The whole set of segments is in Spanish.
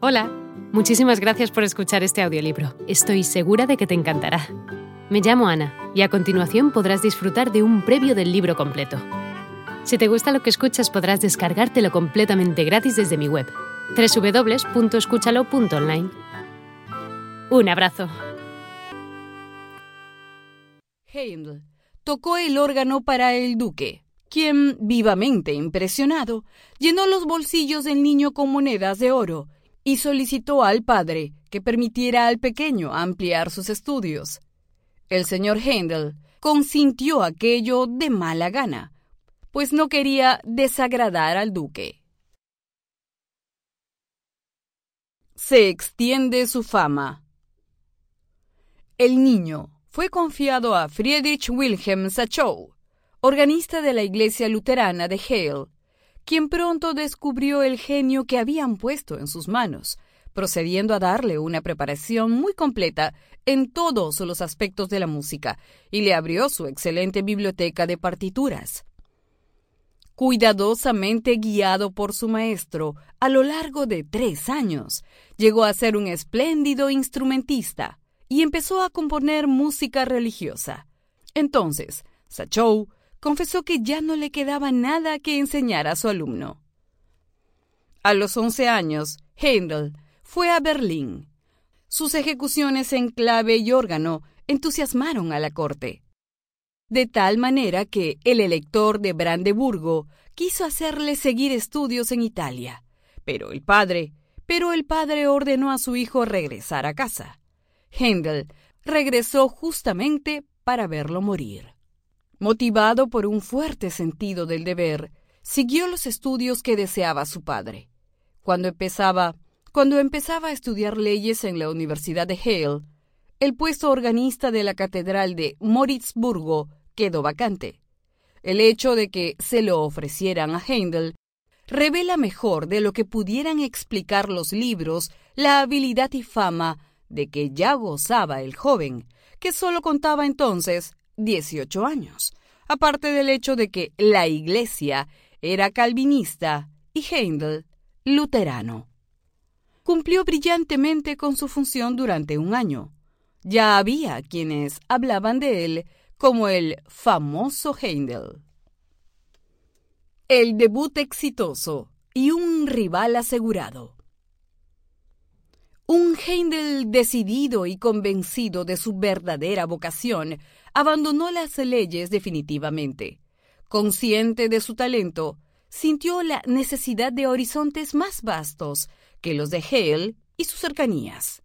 Hola, muchísimas gracias por escuchar este audiolibro. Estoy segura de que te encantará. Me llamo Ana y a continuación podrás disfrutar de un previo del libro completo. Si te gusta lo que escuchas podrás descargártelo completamente gratis desde mi web, www.escúchalo.online. Un abrazo. Handel tocó el órgano para el duque, quien, vivamente impresionado, llenó los bolsillos del niño con monedas de oro y solicitó al padre que permitiera al pequeño ampliar sus estudios. El señor Handel consintió aquello de mala gana, pues no quería desagradar al duque. Se extiende su fama. El niño fue confiado a Friedrich Wilhelm Sachow, organista de la iglesia luterana de Hale, quien pronto descubrió el genio que habían puesto en sus manos, procediendo a darle una preparación muy completa en todos los aspectos de la música, y le abrió su excelente biblioteca de partituras. Cuidadosamente guiado por su maestro a lo largo de tres años, llegó a ser un espléndido instrumentista y empezó a componer música religiosa. Entonces, Sachou confesó que ya no le quedaba nada que enseñar a su alumno. A los once años, Handel fue a Berlín. Sus ejecuciones en clave y órgano entusiasmaron a la corte. De tal manera que el elector de Brandeburgo quiso hacerle seguir estudios en Italia, pero el padre, pero el padre ordenó a su hijo regresar a casa. Handel regresó justamente para verlo morir. Motivado por un fuerte sentido del deber, siguió los estudios que deseaba su padre. Cuando empezaba, cuando empezaba a estudiar leyes en la Universidad de Hale, el puesto organista de la Catedral de Moritzburgo quedó vacante. El hecho de que se lo ofrecieran a Handel revela mejor de lo que pudieran explicar los libros la habilidad y fama de que ya gozaba el joven, que solo contaba entonces 18 años, aparte del hecho de que la Iglesia era calvinista y Heindel luterano. Cumplió brillantemente con su función durante un año. Ya había quienes hablaban de él como el famoso Heindel. El debut exitoso y un rival asegurado. Un Heindel decidido y convencido de su verdadera vocación abandonó las leyes definitivamente. Consciente de su talento, sintió la necesidad de horizontes más vastos que los de Hale y sus cercanías.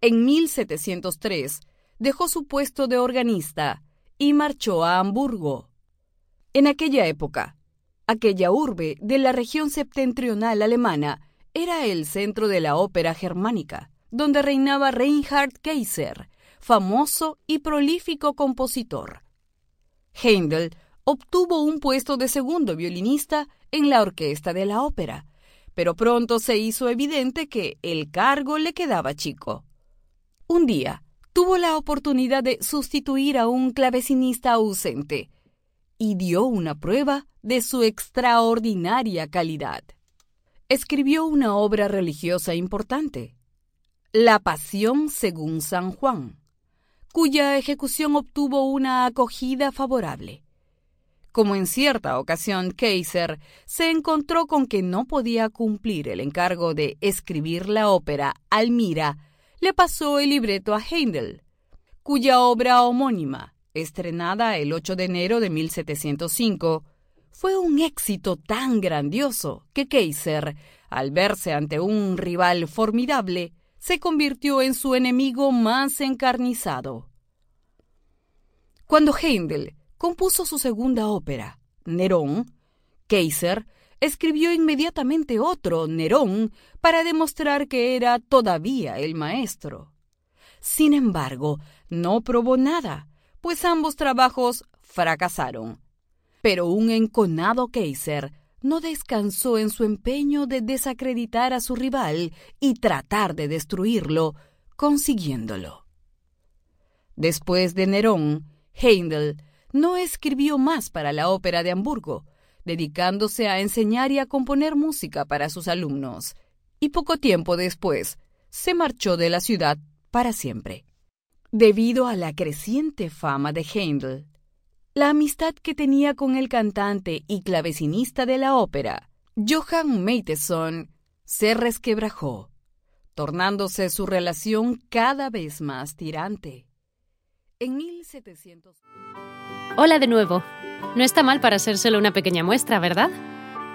En 1703 dejó su puesto de organista y marchó a Hamburgo. En aquella época, aquella urbe de la región septentrional alemana era el centro de la ópera germánica, donde reinaba Reinhard Kaiser, famoso y prolífico compositor. Händel obtuvo un puesto de segundo violinista en la orquesta de la ópera, pero pronto se hizo evidente que el cargo le quedaba chico. Un día, tuvo la oportunidad de sustituir a un clavecinista ausente y dio una prueba de su extraordinaria calidad escribió una obra religiosa importante, La Pasión según San Juan, cuya ejecución obtuvo una acogida favorable. Como en cierta ocasión Kaiser se encontró con que no podía cumplir el encargo de escribir la ópera Almira, le pasó el libreto a Heindel, cuya obra homónima, estrenada el 8 de enero de 1705, fue un éxito tan grandioso que Kaiser, al verse ante un rival formidable, se convirtió en su enemigo más encarnizado. Cuando Händel compuso su segunda ópera, Nerón, Kaiser escribió inmediatamente otro, Nerón, para demostrar que era todavía el maestro. Sin embargo, no probó nada, pues ambos trabajos fracasaron pero un enconado Kaiser no descansó en su empeño de desacreditar a su rival y tratar de destruirlo, consiguiéndolo. Después de Nerón, Heindel no escribió más para la ópera de Hamburgo, dedicándose a enseñar y a componer música para sus alumnos, y poco tiempo después se marchó de la ciudad para siempre. Debido a la creciente fama de Handel, la amistad que tenía con el cantante y clavecinista de la ópera, Johann Mattheson, se resquebrajó, tornándose su relación cada vez más tirante. En 1700... Hola de nuevo. No está mal para ser solo una pequeña muestra, ¿verdad?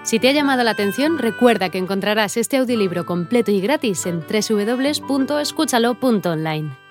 Si te ha llamado la atención, recuerda que encontrarás este audiolibro completo y gratis en www.escúchalo.online.